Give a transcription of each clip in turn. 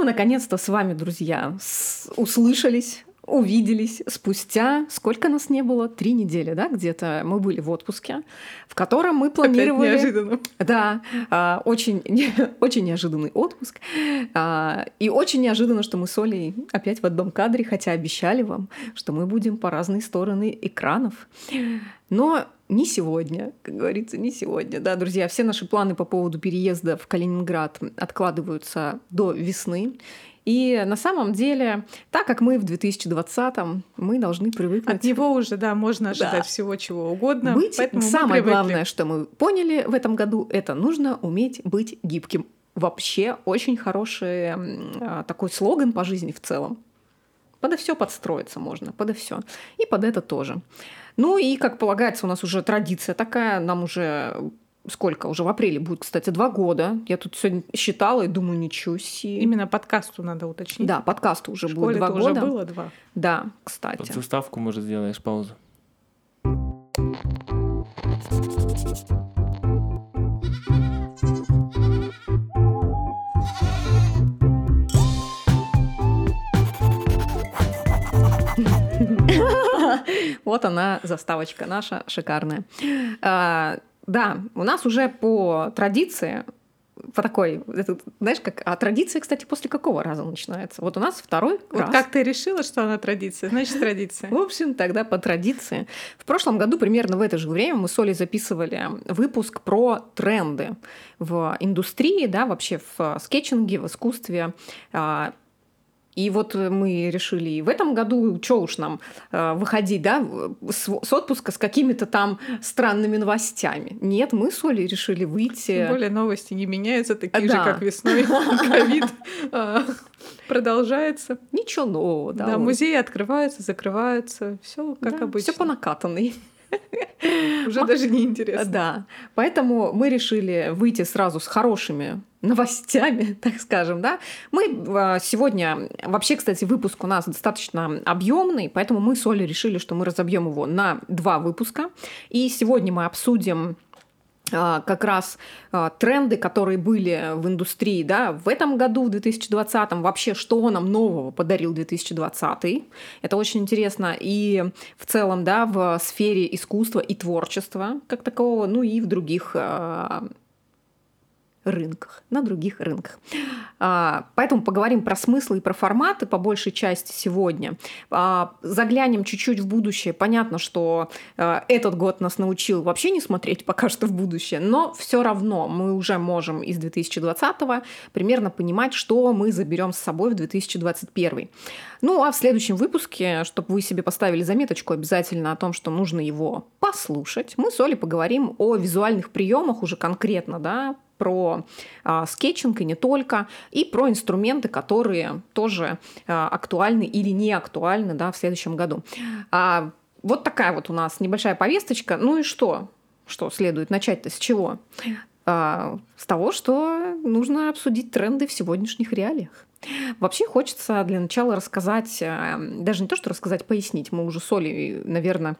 мы наконец-то с вами, друзья, услышались увиделись спустя, сколько нас не было, три недели, да, где-то мы были в отпуске, в котором мы планировали... Опять неожиданно. Да, а, очень, очень неожиданный отпуск. А, и очень неожиданно, что мы с Олей опять в одном кадре, хотя обещали вам, что мы будем по разные стороны экранов. Но не сегодня, как говорится, не сегодня. Да, друзья, все наши планы по поводу переезда в Калининград откладываются до весны. И на самом деле, так как мы в 2020-м, мы должны привыкнуть... От него уже, да, можно ожидать да. всего чего угодно. Быть, самое главное, что мы поняли в этом году, это нужно уметь быть гибким. Вообще очень хороший а, такой слоган по жизни в целом. Подо все подстроиться можно, подо все. И под это тоже. Ну и, как полагается, у нас уже традиция такая, нам уже сколько? Уже в апреле будет, кстати, два года. Я тут сегодня считала и думаю, ничего себе. Именно подкасту надо уточнить. Да, подкасту уже будет два года. уже было два. Да, кстати. Под заставку, может, сделаешь паузу. Вот она, заставочка наша шикарная. А, да, у нас уже по традиции по такой, это, знаешь, как, а традиция, кстати, после какого раза начинается? Вот у нас второй вот раз. как ты решила, что она традиция? Значит, традиция. В общем, тогда по традиции. В прошлом году примерно в это же время мы с Олей записывали выпуск про тренды в индустрии, да, вообще в скетчинге, в искусстве, а, и вот мы решили в этом году, что уж нам э, выходить, да, с, с отпуска с какими-то там странными новостями. Нет, мы с Олей решили выйти. Тем более новости не меняются, такие да. же, как весной. Ковид а, продолжается. Ничего нового, да. Да, музеи открываются, закрываются, все как обычно. Все по накатанной. Уже даже не интересно. Да. Поэтому мы решили выйти сразу с хорошими новостями, так скажем, да. Мы а, сегодня, вообще, кстати, выпуск у нас достаточно объемный, поэтому мы с Олей решили, что мы разобьем его на два выпуска. И сегодня мы обсудим как раз а, тренды, которые были в индустрии да, в этом году, в 2020, вообще, что нам нового подарил 2020. Это очень интересно и в целом да, в сфере искусства и творчества как такового, ну и в других рынках, на других рынках. А, поэтому поговорим про смыслы и про форматы по большей части сегодня. А, заглянем чуть-чуть в будущее. Понятно, что а, этот год нас научил вообще не смотреть пока что в будущее, но все равно мы уже можем из 2020 примерно понимать, что мы заберем с собой в 2021. Ну а в следующем выпуске, чтобы вы себе поставили заметочку обязательно о том, что нужно его послушать, мы с Олей поговорим о визуальных приемах уже конкретно, да, про а, скетчинг и не только, и про инструменты, которые тоже а, актуальны или не актуальны да, в следующем году. А, вот такая вот у нас небольшая повесточка. Ну и что? Что следует начать-то с чего? А, с того, что нужно обсудить тренды в сегодняшних реалиях. Вообще хочется для начала рассказать, а, даже не то, что рассказать, пояснить. Мы уже с Олей, наверное,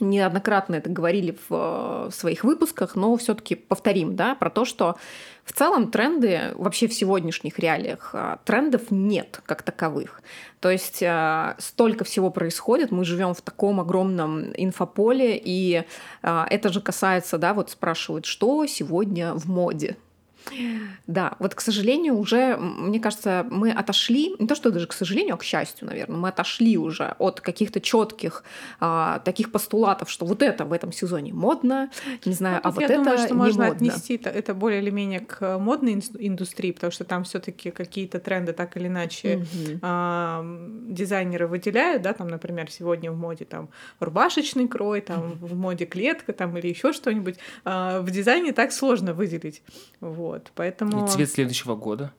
неоднократно это говорили в, в своих выпусках, но все-таки повторим, да, про то, что в целом тренды вообще в сегодняшних реалиях а, трендов нет как таковых. То есть а, столько всего происходит, мы живем в таком огромном инфополе, и это же касается, да, вот спрашивают, что сегодня в моде, да, вот, к сожалению, уже, мне кажется, мы отошли, не то что даже к сожалению, а к счастью, наверное, мы отошли уже от каких-то четких а, таких постулатов, что вот это в этом сезоне модно, не знаю, ну, а вот я это думаю, что не можно модно. отнести это, это более или менее к модной индустрии, потому что там все-таки какие-то тренды так или иначе mm-hmm. а, дизайнеры выделяют, да, там, например, сегодня в моде там рубашечный крой, там в моде клетка, там или еще что-нибудь. А, в дизайне так сложно выделить, вот. Вот, поэтому... И цвет следующего года?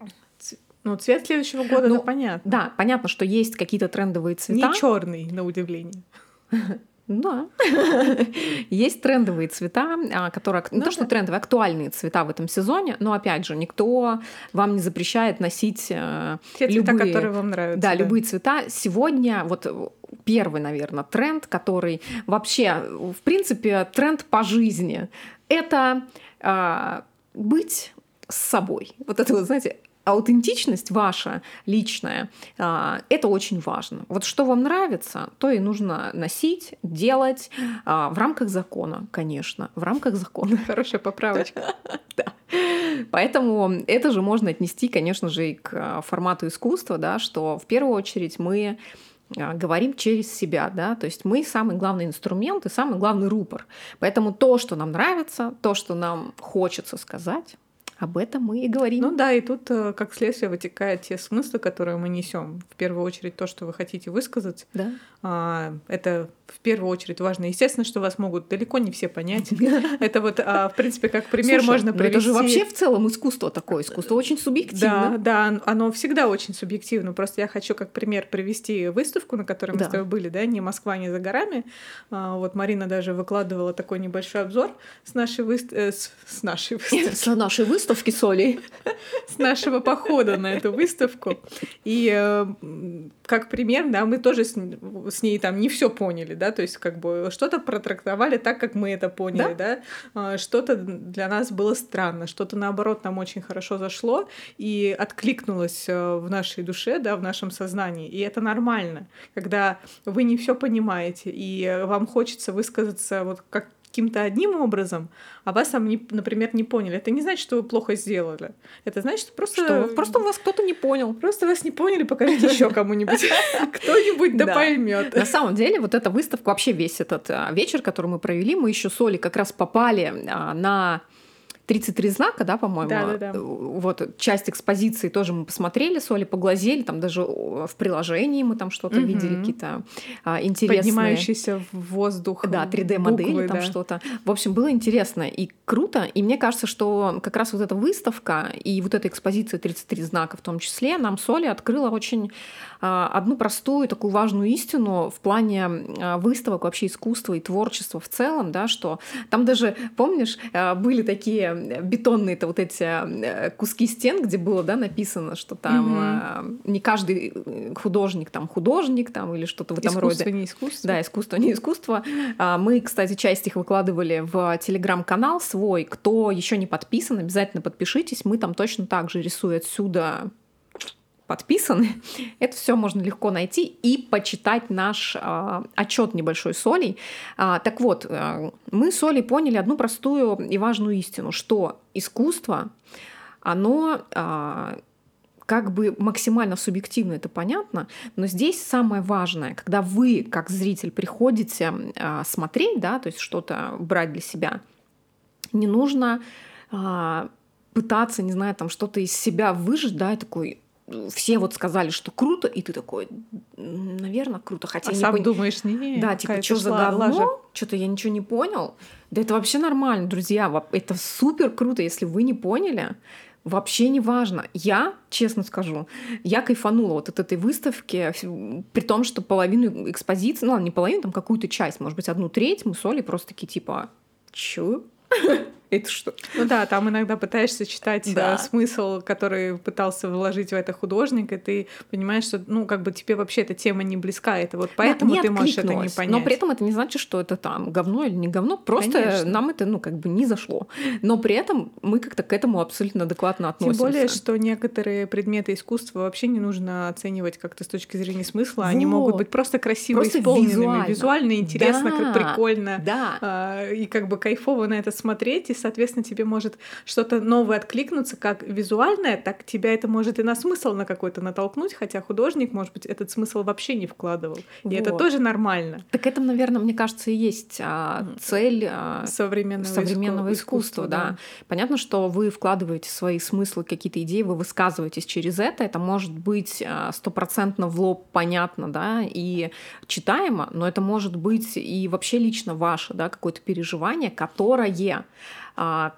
Ну, цвет следующего года, ну, понятно. Да, понятно, что есть какие-то трендовые цвета. Не черный, на удивление. Да. Есть трендовые цвета, а, которые не ну, то, что трендовые, актуальные цвета в этом сезоне, но опять же, никто вам не запрещает носить э, Те цвета, любые, которые вам нравятся. Да, да, любые цвета. Сегодня вот первый, наверное, тренд, который вообще, в принципе, тренд по жизни. Это а, быть с собой. Вот это вот, знаете, аутентичность ваша личная, а, это очень важно. Вот что вам нравится, то и нужно носить, делать а, в рамках закона, конечно, в рамках закона. Хорошая поправочка. Да. Поэтому это же можно отнести, конечно же, и к а, формату искусства, да, что в первую очередь мы говорим через себя, да, то есть мы самый главный инструмент и самый главный рупор. Поэтому то, что нам нравится, то, что нам хочется сказать, об этом мы и говорим. Ну да, и тут э, как следствие вытекают те смыслы, которые мы несем. В первую очередь то, что вы хотите высказать. Да. А, это в первую очередь важно. Естественно, что вас могут далеко не все понять. Это вот, а, в принципе, как пример можно привести. Это же вообще в целом искусство такое. Искусство очень субъективно. Да, да, оно всегда очень субъективно. Просто я хочу как пример привести выставку, на которой мы с тобой были, да, не Москва, не за горами. А, вот Марина даже выкладывала такой небольшой обзор с нашей выставки. Э, с нашей выставки. С нашей выставки соли. С нашего похода на эту выставку. И э, как пример, да, мы тоже с, с ней там не все поняли, да, то есть как бы что-то протрактовали так, как мы это поняли, да, да? А, что-то для нас было странно, что-то наоборот нам очень хорошо зашло и откликнулось э, в нашей душе, да, в нашем сознании, и это нормально, когда вы не все понимаете и вам хочется высказаться вот как каким-то одним образом, а вас там, не, например, не поняли. Это не значит, что вы плохо сделали. Это значит, что просто... Что просто вас кто-то не понял. Просто вас не поняли, покажите еще кому-нибудь. Кто-нибудь да поймет. На самом деле, вот эта выставка, вообще весь этот а, вечер, который мы провели, мы еще с Олей как раз попали а, на 33 знака, да, по-моему. Да, да, да. Вот часть экспозиции тоже мы посмотрели, соли поглазели, там даже в приложении мы там что-то угу. видели, какие-то а, интересные... Поднимающиеся в воздух Да, 3D-модели, там да. что-то. В общем, было интересно и круто. И мне кажется, что как раз вот эта выставка и вот эта экспозиция 33 знака в том числе нам соли открыла очень а, одну простую такую важную истину в плане а, выставок вообще искусства и творчества в целом, да, что там даже, помнишь, а, были такие бетонные это вот эти э, куски стен, где было, да, написано, что там угу. не каждый э, художник там художник там или что-то в этом искусство, роде. Искусство не искусство. Да, искусство не искусство. А, мы, кстати, часть их выкладывали в телеграм-канал свой. Кто еще не подписан, обязательно подпишитесь. Мы там точно так же рисуя отсюда подписаны, это все можно легко найти и почитать наш э, отчет небольшой Солей. А, так вот, э, мы с Олей поняли одну простую и важную истину, что искусство, оно э, как бы максимально субъективно, это понятно, но здесь самое важное, когда вы, как зритель, приходите э, смотреть, да, то есть что-то брать для себя, не нужно э, пытаться, не знаю, там что-то из себя выжить, да, и такой все вот сказали, что круто, и ты такой, наверное, круто. Хотя а сам пон... думаешь, не, Да, типа, что за говно? Что-то я ничего не понял. Да это вообще нормально, друзья. Это супер круто, если вы не поняли. Вообще не важно. Я, честно скажу, я кайфанула вот от этой выставки, при том, что половину экспозиции, ну, не половину, там какую-то часть, может быть, одну треть мы соли просто такие типа, чё? это что? Ну да, там иногда пытаешься читать э, да. смысл, который пытался вложить в это художник, и ты понимаешь, что, ну, как бы тебе вообще эта тема не близка, это вот поэтому да, ты можешь это не понять. Но при этом это не значит, что это там говно или не говно, просто Конечно. нам это, ну, как бы не зашло. Но при этом мы как-то к этому абсолютно адекватно относимся. Тем более, что некоторые предметы искусства вообще не нужно оценивать как-то с точки зрения смысла, вот. они могут быть просто красиво просто исполненными, визуально, визуально интересно, да. прикольно, да. А, и как бы кайфово на это смотреть, и соответственно, тебе может что-то новое откликнуться, как визуальное, так тебя это может и на смысл на какой-то натолкнуть, хотя художник, может быть, этот смысл вообще не вкладывал. Вот. И это тоже нормально. Так это, наверное, мне кажется, и есть а, цель а, современного, современного искусства, искусства да. да. Понятно, что вы вкладываете свои смыслы, какие-то идеи, вы высказываетесь через это. Это может быть а, стопроцентно в лоб понятно, да, и читаемо, но это может быть и вообще лично ваше, да, какое-то переживание, которое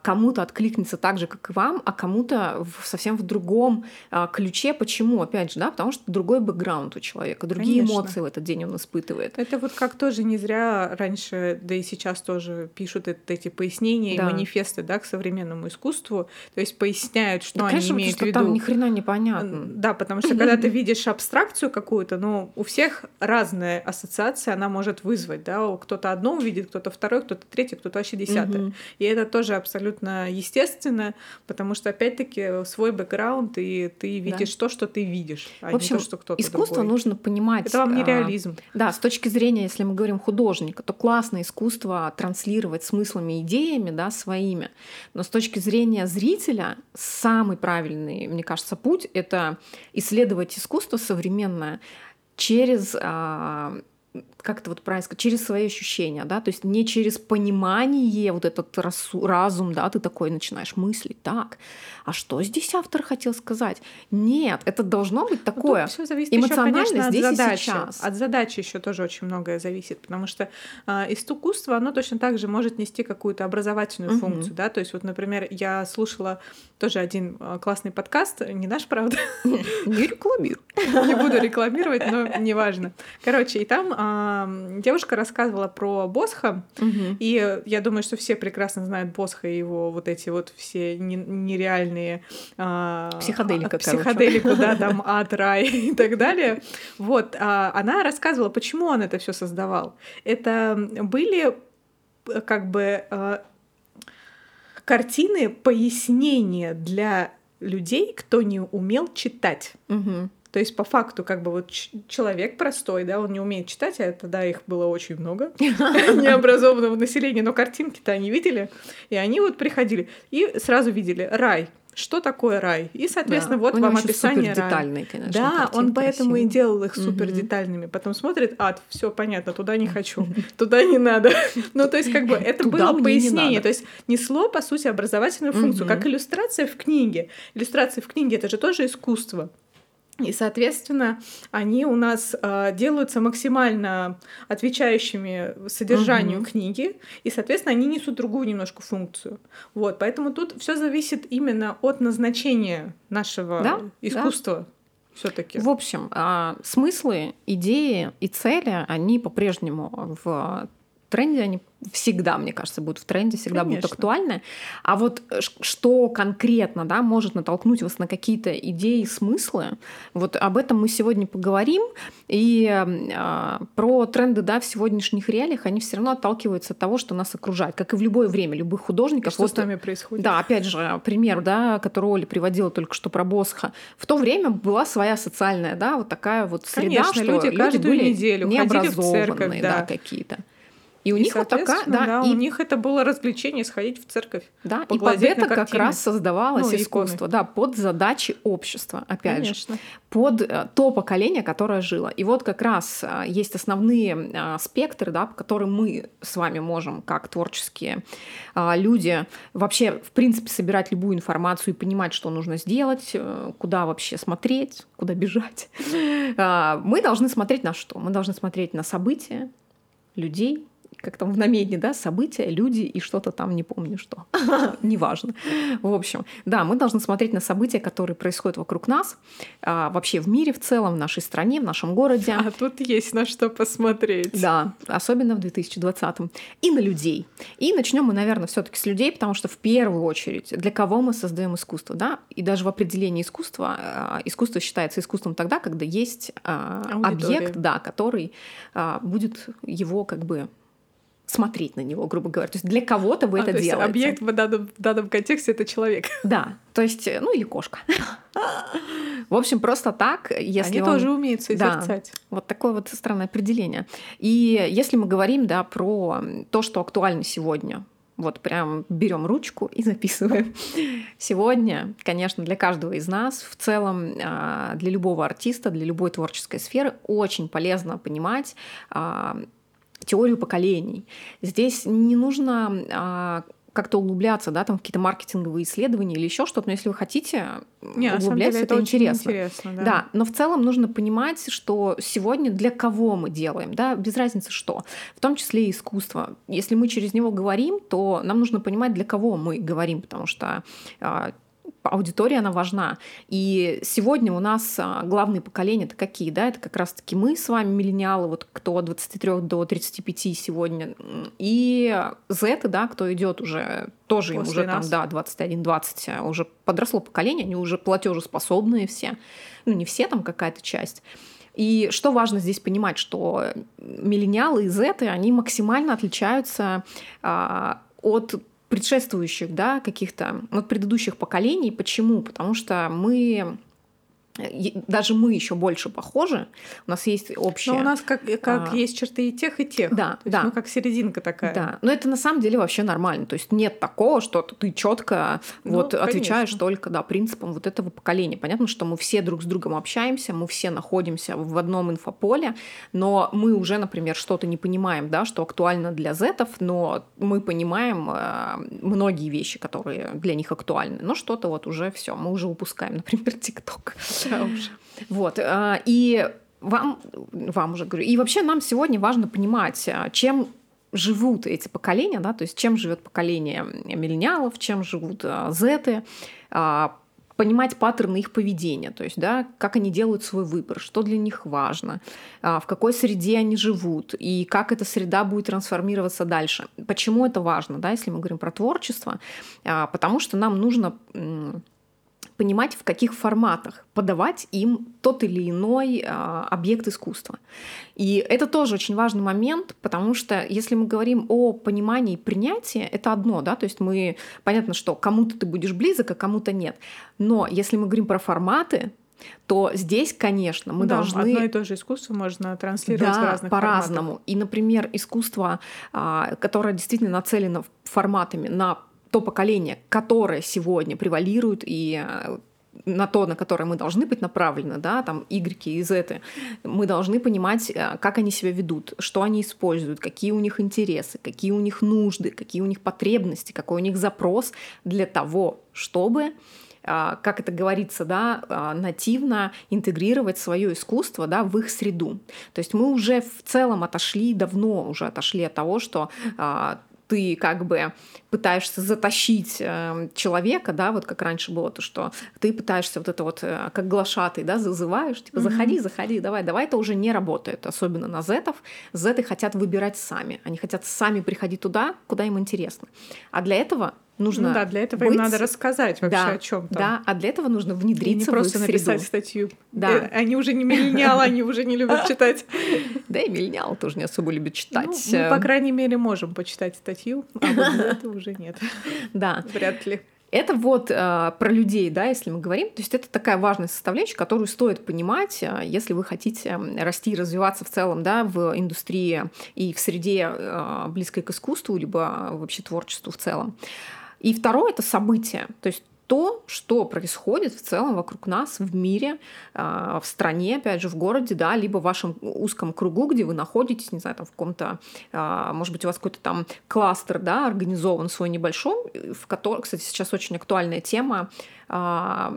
кому-то откликнется так же, как и вам, а кому-то совсем в другом а, ключе. Почему? Опять же, да, потому что другой бэкграунд у человека, другие Конечно. эмоции в этот день он испытывает. Это вот как тоже не зря раньше, да и сейчас тоже пишут это, эти пояснения да. и манифесты, да, к современному искусству, то есть поясняют, что да, они конечно, имеют в виду. Там ни хрена непонятно. Да, потому что когда ты видишь абстракцию какую-то, ну, у всех разная ассоциация она может вызвать, да, кто-то одно увидит, кто-то второй, кто-то третий, кто-то вообще десятое. И это тоже тоже абсолютно естественно, потому что, опять-таки, свой бэкграунд, и ты видишь да. то, что ты видишь, а в общем, не то, что кто-то искусство другой. нужно понимать. Это вам не а, реализм. Да, с точки зрения, если мы говорим художника, то классно искусство транслировать смыслами, идеями, да, своими. Но с точки зрения зрителя, самый правильный, мне кажется, путь — это исследовать искусство современное через а, как это вот правильно сказать, через свои ощущения, да, то есть не через понимание, вот этот разум, да, ты такой начинаешь мыслить, так, а что здесь автор хотел сказать? Нет, это должно быть ну, такое все зависит эмоционально еще, конечно, здесь от задачи. и сейчас. От задачи еще тоже очень многое зависит, потому что э, искусство, оно точно так же может нести какую-то образовательную угу. функцию, да, то есть вот, например, я слушала тоже один а, классный подкаст, не наш, правда? Не рекламирую. Не буду рекламировать, но неважно. Короче, и там девушка рассказывала про Босха, угу. и я думаю, что все прекрасно знают Босха и его вот эти вот все нереальные... А, Психоделика, Психоделику, да, там ад, рай и так далее. Вот, а, она рассказывала, почему он это все создавал. Это были как бы а, картины пояснения для людей, кто не умел читать. Угу. То есть по факту как бы вот человек простой, да, он не умеет читать, а тогда их было очень много необразованного населения, но картинки-то они видели, и они вот приходили и сразу видели рай, что такое рай. И, соответственно, да, вот вам описание рая. детальные, конечно. Да, он поэтому красивые. и делал их супер детальными. Потом смотрит, ад, все понятно, туда не хочу, туда не надо. Ну, то есть, как бы это было пояснение. То есть несло, по сути, образовательную функцию, как иллюстрация в книге. Иллюстрация в книге это же тоже искусство. И, соответственно, они у нас э, делаются максимально отвечающими содержанию угу. книги, и, соответственно, они несут другую немножко функцию. Вот, поэтому тут все зависит именно от назначения нашего да? искусства. Да. Все-таки. В общем, э, смыслы, идеи и цели, они по-прежнему в тренде, они всегда, мне кажется, будут в тренде, всегда Конечно. будут актуальны. А вот что конкретно да, может натолкнуть вас на какие-то идеи, смыслы, вот об этом мы сегодня поговорим. И э, про тренды да, в сегодняшних реалиях, они все равно отталкиваются от того, что нас окружает, как и в любое время, любых художников. Что вот, с нами происходит. Да, опять же, пример, да, который Оля приводила только что про Босха. В то время была своя социальная, да, вот такая вот среда, Конечно, что люди, люди каждую были неделю необразованные, в церковь, да. да, какие-то. И у и них вот такая, да, да, и у них это было развлечение сходить в церковь. Да, и под это как раз создавалось ну, искусство, иконы. да, под задачи общества, опять Конечно. же, под э, то поколение, которое жило. И вот как раз э, есть основные э, спектры, да, по которым мы с вами можем, как творческие люди, вообще, в принципе, собирать любую информацию и понимать, что нужно сделать, куда вообще смотреть, куда бежать. Мы должны смотреть на что? Мы должны смотреть на события, людей, как там в намедне, да, события, люди и что-то там, не помню что. Неважно. В общем, да, мы должны смотреть на события, которые происходят вокруг нас, а, вообще в мире в целом, в нашей стране, в нашем городе. А тут есть на что посмотреть. Да, особенно в 2020-м. И на людей. И начнем мы, наверное, все таки с людей, потому что в первую очередь, для кого мы создаем искусство, да, и даже в определении искусства, а, искусство считается искусством тогда, когда есть а, объект, да, который будет его как бы смотреть на него, грубо говоря. То есть для кого-то вы а, это делаете. Объект в данном, в данном контексте это человек. Да, то есть, ну или кошка. В общем, просто так, если Они он... тоже умеют созерцать. Да, вот такое вот странное определение. И если мы говорим, да, про то, что актуально сегодня, вот прям берем ручку и записываем. Сегодня, конечно, для каждого из нас, в целом а, для любого артиста, для любой творческой сферы очень полезно понимать а, теорию поколений. Здесь не нужно а, как-то углубляться, да, там какие-то маркетинговые исследования или еще что-то, но если вы хотите не, углубляться, деле, это, это интересно. интересно. да. да, но в целом нужно понимать, что сегодня для кого мы делаем, да, без разницы что, в том числе и искусство. Если мы через него говорим, то нам нужно понимать, для кого мы говорим, потому что а, аудитория, она важна. И сегодня у нас а, главные поколения это какие? Да? Это как раз-таки мы с вами, миллениалы, вот кто от 23 до 35 сегодня, и Z, да, кто идет уже, тоже им уже нас. там, да, 21-20, а уже подросло поколение, они уже платежеспособные все. Ну, не все, там какая-то часть. И что важно здесь понимать, что миллениалы и Z, они максимально отличаются а, от предшествующих, да, каких-то вот предыдущих поколений. Почему? Потому что мы даже мы еще больше похожи. У нас есть общее. Но у нас как, как а, есть черты и тех, и тех. Да, То да. Есть мы как серединка такая. Да. Но это на самом деле вообще нормально. То есть нет такого, что ты четко ну, вот отвечаешь только да, принципам вот этого поколения. Понятно, что мы все друг с другом общаемся, мы все находимся в одном инфополе, но мы уже, например, что-то не понимаем, да, что актуально для зетов, но мы понимаем э, многие вещи, которые для них актуальны. Но что-то вот уже все, мы уже упускаем, например, ТикТок. Да уж. Вот. А, и вам, вам уже говорю, и вообще нам сегодня важно понимать, а, чем живут эти поколения, да, то есть чем живет поколение миллениалов, чем живут а, зеты, понимать паттерны их поведения, то есть, да, как они делают свой выбор, что для них важно, в какой среде они живут и как эта среда будет трансформироваться дальше. Почему это важно, да, если мы говорим про творчество? Потому что нам нужно понимать, в каких форматах подавать им тот или иной а, объект искусства. И это тоже очень важный момент, потому что если мы говорим о понимании и принятии, это одно, да, то есть мы, понятно, что кому-то ты будешь близок, а кому-то нет. Но если мы говорим про форматы, то здесь, конечно, мы да, должны... Одно и то же искусство можно транслировать да, в разных по-разному. И, например, искусство, а, которое действительно нацелено форматами на то поколение, которое сегодня превалирует и э, на то, на которое мы должны быть направлены, да, там Y и Z, мы должны понимать, э, как они себя ведут, что они используют, какие у них интересы, какие у них нужды, какие у них потребности, какой у них запрос для того, чтобы э, как это говорится, да, нативно интегрировать свое искусство да, в их среду. То есть мы уже в целом отошли, давно уже отошли от того, что ты как бы пытаешься затащить э, человека, да, вот как раньше было, то, что ты пытаешься вот это вот э, как глашатый, да, зазываешь, типа, заходи, заходи, давай, давай, это уже не работает, особенно на зетов. Зеты хотят выбирать сами, они хотят сами приходить туда, куда им интересно. А для этого нужно ну да, для этого быть... им надо рассказать вообще да, о чем там. Да, а для этого нужно внедриться не просто в их написать среду. статью. Да. Э, они уже не миллениалы, они уже не любят читать. Да и миллениалы тоже не особо любят читать. Ну, мы, по крайней мере, можем почитать статью, а вот это уже нет. Да. Вряд ли. Это вот э, про людей, да, если мы говорим. То есть это такая важная составляющая, которую стоит понимать, э, если вы хотите расти и развиваться в целом, да, в индустрии и в среде э, близкой к искусству, либо вообще творчеству в целом. И второе это событие. То есть то, что происходит в целом вокруг нас в мире, а, в стране, опять же, в городе, да, либо в вашем узком кругу, где вы находитесь, не знаю, там в каком-то, а, может быть, у вас какой-то там кластер, да, организован свой небольшой, в котором, кстати, сейчас очень актуальная тема, а,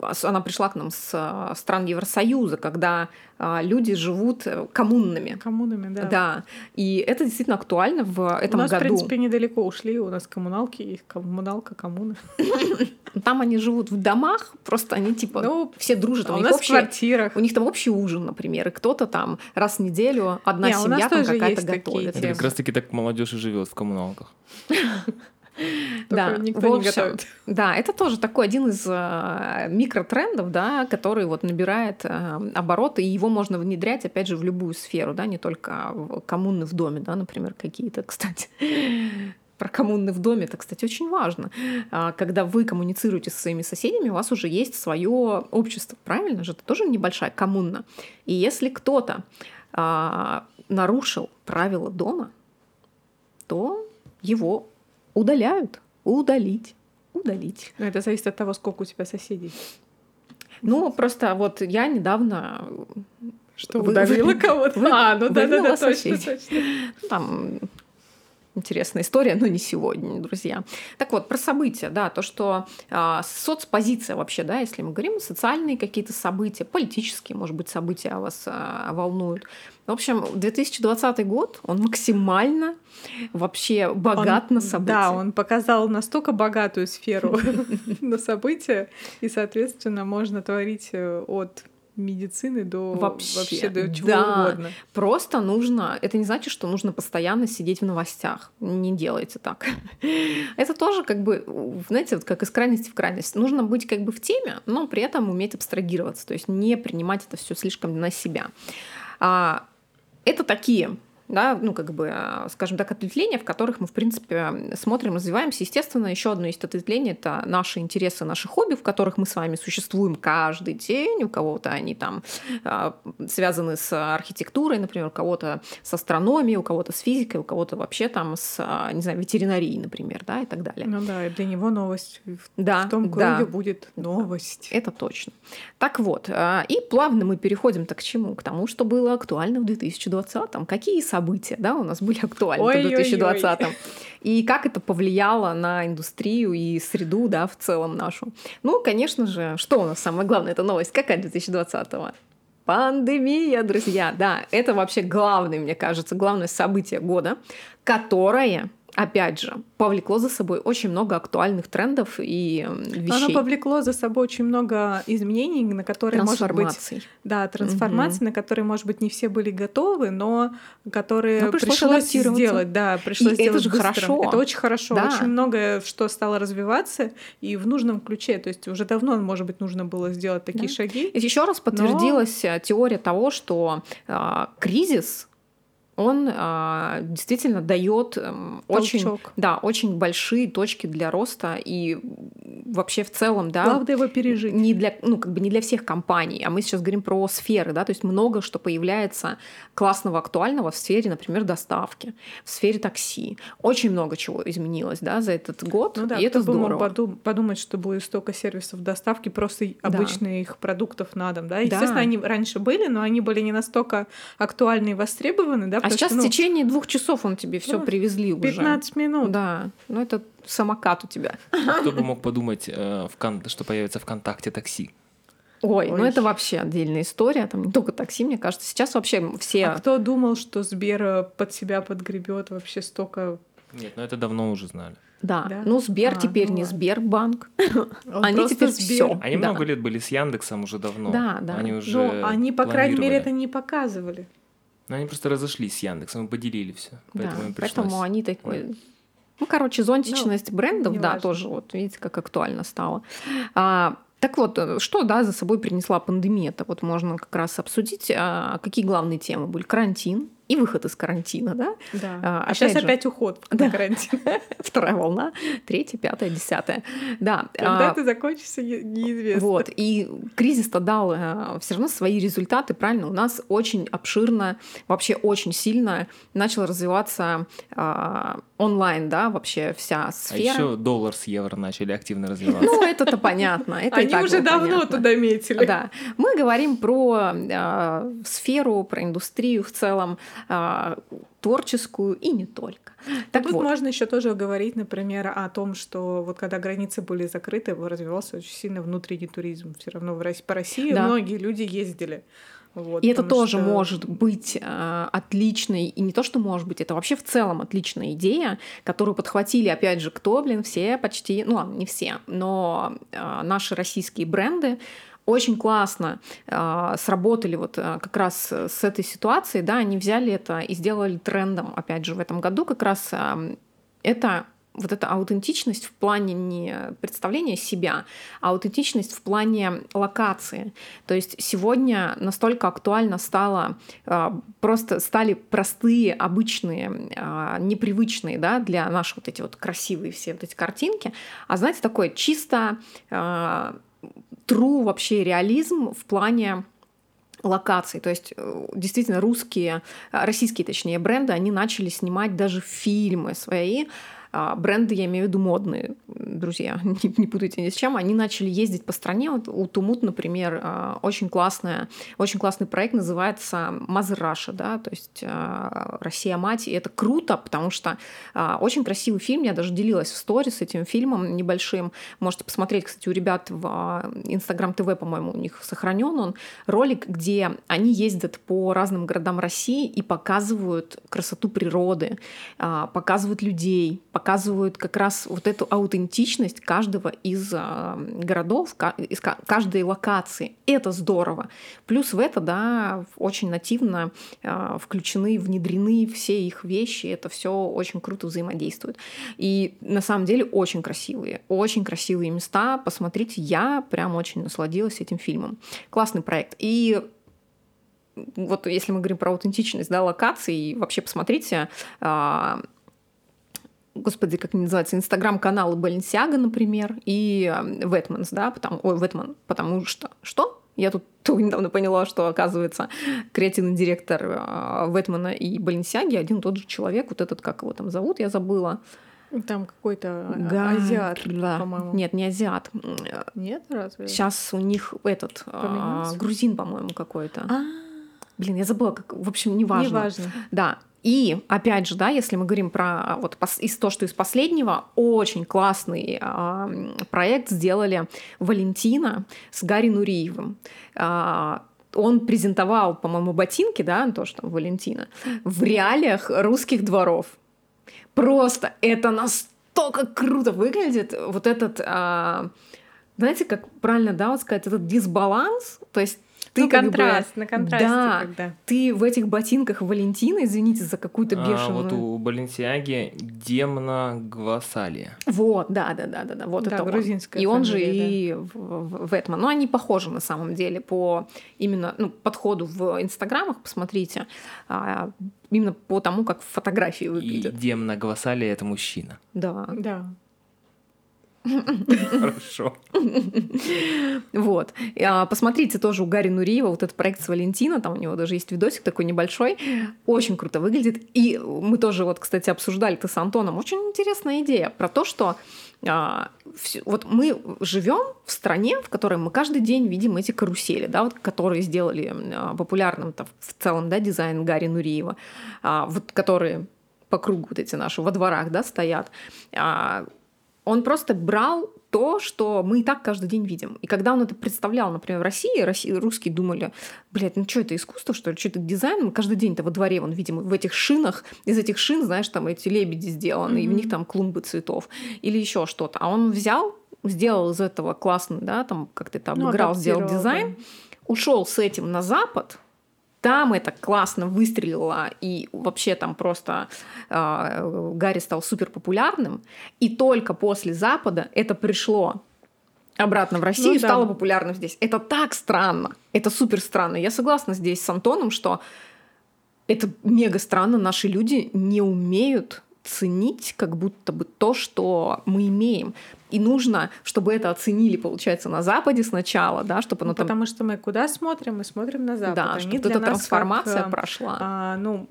она пришла к нам с а, стран Евросоюза, когда а, люди живут э, коммунными. Коммунами, да. Да. И это действительно актуально в этом у нас, году. в принципе, недалеко ушли. У нас коммуналки и коммуналка, коммуна. Там они живут в домах, просто они типа ну, все дружат. А у, у нас в квартирах. У них там общий ужин, например, и кто-то там раз в неделю одна Не, семья там какая-то готовит. Это как раз-таки так молодежь и живет в коммуналках. да, никто общем, не готовит. Да, это тоже такой один из э, микротрендов, да, который вот набирает э, обороты, и его можно внедрять, опять же, в любую сферу, да, не только в коммуны в доме, да, например, какие-то, кстати. Про коммуны в доме, это, кстати, очень важно. А, когда вы коммуницируете со своими соседями, у вас уже есть свое общество, правильно же? Это тоже небольшая коммуна. И если кто-то а, нарушил правила дома, то его удаляют. Удалить. Удалить. Но это зависит от того, сколько у тебя соседей. Ну, просто вот я недавно... Что, удавила кого-то? А, ну да-да-да, точно, точно. Там интересная история, но не сегодня, друзья. Так вот, про события, да, то, что э, соцпозиция вообще, да, если мы говорим, социальные какие-то события, политические, может быть, события вас э, волнуют. В общем, 2020 год, он максимально вообще богат он, на события. Да, он показал настолько богатую сферу на события, и, соответственно, можно творить э, от медицины до вообще, вообще до чего да. угодно. Просто нужно, это не значит, что нужно постоянно сидеть в новостях. Не делайте так. Это тоже как бы, знаете, вот как из крайности в крайность. Нужно быть как бы в теме, но при этом уметь абстрагироваться, то есть не принимать это все слишком на себя. А, это такие да, ну, как бы, э, скажем так, ответвления, в которых мы, в принципе, смотрим, развиваемся. Естественно, еще одно есть ответвление — это наши интересы, наши хобби, в которых мы с вами существуем каждый день. У кого-то они там э, связаны с архитектурой, например, у кого-то с астрономией, у кого-то с физикой, у кого-то вообще там с, не знаю, ветеринарией, например, да, и так далее. Ну да, и для него новость. Да, в том круге да. будет новость. Это точно. Так вот, и плавно мы переходим-то к чему? К тому, что было актуально в 2020-м. Какие события да, у нас были актуальны в 2020-м? И как это повлияло на индустрию и среду да, в целом нашу? Ну, конечно же, что у нас самое главное, это новость какая 2020-го? Пандемия, друзья, да, это вообще главное, мне кажется, главное событие года, которое опять же, повлекло за собой очень много актуальных трендов и вещей. Оно повлекло за собой очень много изменений, на которые, может быть... Да, трансформаций, угу. на которые, может быть, не все были готовы, но которые но пришлось, пришлось сделать. Да, пришлось и сделать это же быстро. хорошо. Это очень хорошо. Да. Очень многое, что стало развиваться и в нужном ключе. То есть уже давно, может быть, нужно было сделать такие да. шаги. Еще раз подтвердилась но... теория того, что э, кризис он а, действительно дает эм, очень, да, очень большие точки для роста и вообще в целом, да. Главное его пережить. Не для, ну, как бы не для всех компаний, а мы сейчас говорим про сферы, да, то есть много что появляется классного, актуального в сфере, например, доставки, в сфере такси. Очень много чего изменилось, да, за этот год, ну, да, и это здорово. Мог подумать, что будет столько сервисов доставки просто да. обычных продуктов на дом, да. Естественно, да. они раньше были, но они были не настолько актуальны и востребованы, да, а сейчас что, ну, в течение двух часов он тебе все ну, привезли 15 уже. 15 минут. Да, ну это самокат у тебя. А кто бы мог подумать, э, что появится ВКонтакте такси? Ой, Ой, ну это вообще отдельная история, там не только такси, мне кажется. Сейчас вообще все... А кто думал, что Сбер э, под себя подгребет вообще столько... Нет, ну это давно уже знали. Да. да. Ну, Сбер а, теперь ну, не Сбербанк. Они теперь все. Они да. много лет были с Яндексом уже давно. Да, да. Они уже. Но они, по крайней мере, это не показывали. Ну, они просто разошлись с Яндексом и поделили все. Поэтому, да, им поэтому они такой... Ну, короче, зонтичность ну, брендов, да, важно. тоже вот видите, как актуально стало. А, так вот, э, что да, за собой принесла пандемия? Это вот можно как раз обсудить. А, какие главные темы были? Карантин, и выход из карантина, да? Да. А, а сейчас же, опять уход да. на карантин. Вторая волна, третья, пятая, десятая. Да. Когда а, ты закончишься, неизвестно. Вот. И кризис-то дал а, все равно свои результаты, правильно? У нас очень обширно, вообще очень сильно начал развиваться а, онлайн, да, вообще вся сфера. А еще доллар с евро начали активно развиваться. Ну, это-то понятно. Это Они уже давно понятно. туда метили. Да. Мы говорим про э, сферу, про индустрию в целом. А, творческую и не только. Так Тут вот. можно еще тоже говорить, например, о том, что вот когда границы были закрыты, развивался очень сильно внутренний туризм. Все равно в России, по России да. многие люди ездили. Вот, и это тоже что... может быть э, отличной, и не то, что может быть, это вообще в целом отличная идея, которую подхватили, опять же, кто, блин, все почти, ну ладно, не все, но э, наши российские бренды, очень классно э, сработали вот э, как раз с этой ситуацией, да, они взяли это и сделали трендом, опять же, в этом году как раз э, это вот эта аутентичность в плане не представления себя, а аутентичность в плане локации. То есть сегодня настолько актуально стало, просто стали простые, обычные, непривычные да, для наших вот эти вот красивые все вот эти картинки, а знаете, такое чисто true вообще реализм в плане локаций. То есть э, действительно русские, российские точнее бренды, они начали снимать даже фильмы свои бренды, я имею в виду модные, друзья, не, не путайте ни с чем, они начали ездить по стране. Вот у Тумут, например, а, очень, классная, очень классный проект называется Mother Russia, да, то есть а, «Россия мать», и это круто, потому что очень красивый фильм, я даже делилась в сторис этим фильмом небольшим, можете посмотреть, кстати, у ребят в Инстаграм ТВ, по-моему, у них сохранен он, ролик, где они ездят по разным городам России и показывают красоту природы, показывают людей, показывают как раз вот эту аутентичность каждого из а, городов, из каждой локации. Это здорово. Плюс в это, да, очень нативно а, включены, внедрены все их вещи. Это все очень круто взаимодействует. И на самом деле очень красивые, очень красивые места. Посмотрите, я прям очень насладилась этим фильмом. Классный проект. И вот если мы говорим про аутентичность, да, локаций, вообще посмотрите, а, господи, как они называются, инстаграм-каналы Balenciaga, например, и Ветманс, да, потому, ой, Ветман, потому что, что? Я тут недавно поняла, что, оказывается, креативный директор Ветмана и Баленсиаги один и тот же человек, вот этот, как его там зовут, я забыла. Там какой-то Да, азиат, да. по-моему. Нет, не азиат. Нет, разве? Сейчас у них этот а, грузин, по-моему, какой-то. А, Блин, я забыла, как. В общем, неважно. неважно. Да. И опять же, да, если мы говорим про а, вот из то, что из последнего, очень классный м, проект сделали Валентина с Гарри Нуриевым. А, он презентовал, по-моему, ботинки, да, то, что там Валентина, в реалиях русских дворов. Просто это настолько круто выглядит. Вот этот, а, знаете, как правильно, да, вот сказать, этот дисбаланс, то есть ты ну, как бы- контраст, на контрасте да, когда. ты в этих ботинках Валентина, извините за какую-то А, бешеную... вот у Баленсиаги Демна Гвасалия. Вот, да, да, да, да, да, вот Да, это он. грузинская И он же фамилия, и в, в, в Этман. Но они похожи на самом деле по именно ну, подходу в инстаграмах, посмотрите, а, именно по тому, как фотографии И выглядят. Демна Гвасалия это мужчина. Да. Да. Хорошо. Вот. А, Посмотрите тоже у Гарри Нуриева вот этот проект с Валентина, там у него даже есть видосик такой небольшой, очень круто выглядит. И мы тоже вот, кстати, обсуждали это с Антоном. Очень интересная идея про то, что а, всё- вот мы живем в стране, в которой мы каждый день видим эти карусели, да, вот, которые сделали а, популярным там, в целом да, дизайн Гарри Нуриева, а, вот, которые по кругу вот эти наши во дворах да, стоят. А, он просто брал то, что мы и так каждый день видим. И когда он это представлял, например, в России, России русские думали, блядь, ну что это искусство, что ли, что это дизайн? Мы каждый день-то во дворе, вон, видим, в этих шинах, из этих шин, знаешь, там эти лебеди сделаны, и в них там клумбы цветов или еще что-то. А он взял, сделал из этого классный, да, там как-то это Ну, обыграл, сделал дизайн, ушел с этим на Запад, там это классно выстрелило, и вообще там просто э, Гарри стал супер популярным. И только после Запада это пришло обратно в Россию Ну и да. стало популярным здесь. Это так странно. Это супер странно. Я согласна здесь с Антоном, что это мега странно. Наши люди не умеют ценить как будто бы то, что мы имеем. И нужно, чтобы это оценили, получается, на Западе сначала, да, чтобы оно Ну, там... потому что мы куда смотрим? Мы смотрим на Запад. Да, Они чтобы для эта трансформация как, э, прошла. а, ну,